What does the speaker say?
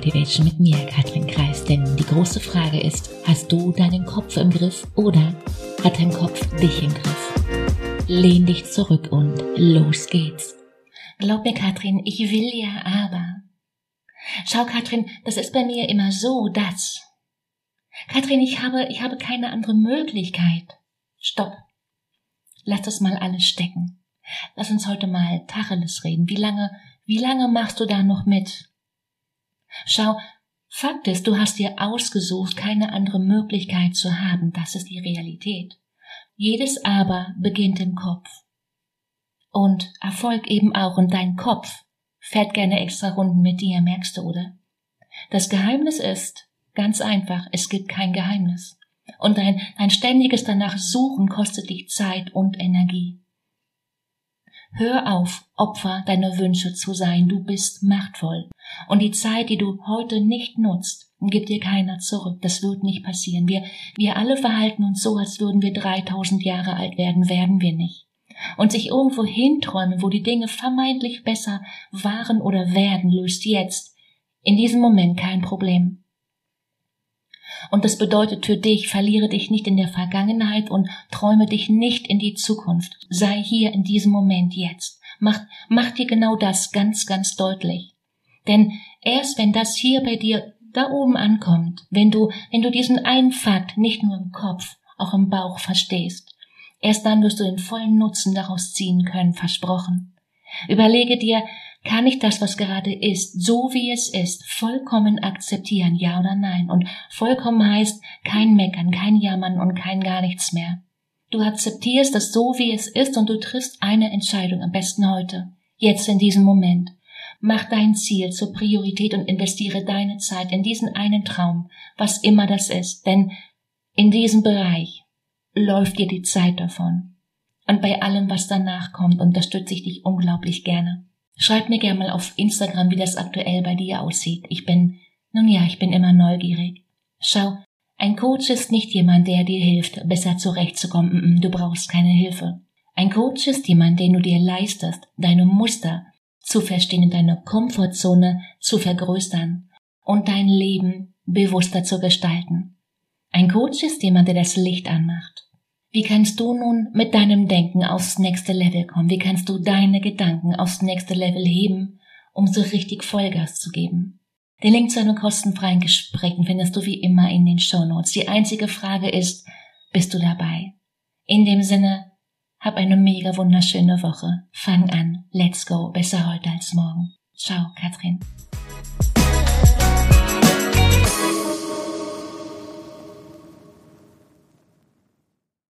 Motivation mit mir, Katrin Kreis. Denn die große Frage ist, hast du deinen Kopf im Griff oder hat dein Kopf dich im Griff? Lehn dich zurück und los geht's. Glaub mir, Katrin, ich will ja aber. Schau, Katrin, das ist bei mir immer so, dass. Katrin, ich habe, ich habe keine andere Möglichkeit. Stopp. Lass das mal alles stecken. Lass uns heute mal Tacheles reden. Wie lange, wie lange machst du da noch mit? Schau, Fakt ist, du hast dir ausgesucht, keine andere Möglichkeit zu haben. Das ist die Realität. Jedes Aber beginnt im Kopf. Und Erfolg eben auch. Und dein Kopf fährt gerne extra Runden mit dir, merkst du, oder? Das Geheimnis ist, ganz einfach, es gibt kein Geheimnis. Und dein, dein ständiges danach Suchen kostet dich Zeit und Energie. Hör auf, Opfer deiner Wünsche zu sein. Du bist machtvoll. Und die Zeit, die du heute nicht nutzt, gibt dir keiner zurück. Das wird nicht passieren. Wir, wir alle verhalten uns so, als würden wir 3000 Jahre alt werden, werden wir nicht. Und sich irgendwo hinträumen, wo die Dinge vermeintlich besser waren oder werden, löst jetzt in diesem Moment kein Problem. Und das bedeutet für dich, verliere dich nicht in der Vergangenheit und träume dich nicht in die Zukunft. Sei hier in diesem Moment jetzt. Mach, mach dir genau das ganz, ganz deutlich. Denn erst wenn das hier bei dir da oben ankommt, wenn du, wenn du diesen einen Fakt nicht nur im Kopf, auch im Bauch verstehst, erst dann wirst du den vollen Nutzen daraus ziehen können, versprochen. Überlege dir, kann ich das, was gerade ist, so wie es ist, vollkommen akzeptieren, ja oder nein? Und vollkommen heißt kein Meckern, kein Jammern und kein gar nichts mehr. Du akzeptierst das so, wie es ist und du triffst eine Entscheidung, am besten heute, jetzt in diesem Moment. Mach dein Ziel zur Priorität und investiere deine Zeit in diesen einen Traum, was immer das ist, denn in diesem Bereich läuft dir die Zeit davon. Und bei allem, was danach kommt, unterstütze ich dich unglaublich gerne. Schreib mir gerne mal auf Instagram, wie das aktuell bei dir aussieht. Ich bin, nun ja, ich bin immer neugierig. Schau, ein Coach ist nicht jemand, der dir hilft, besser zurechtzukommen. Du brauchst keine Hilfe. Ein Coach ist jemand, den du dir leistest, deine Muster zu verstehen und deine Komfortzone zu vergrößern und dein Leben bewusster zu gestalten. Ein Coach ist jemand, der das Licht anmacht. Wie kannst du nun mit deinem Denken aufs nächste Level kommen? Wie kannst du deine Gedanken aufs nächste Level heben, um so richtig Vollgas zu geben? Den Link zu einem kostenfreien Gespräch findest du wie immer in den Show Notes. Die einzige Frage ist, bist du dabei? In dem Sinne, hab eine mega wunderschöne Woche. Fang an. Let's go. Besser heute als morgen. Ciao, Katrin.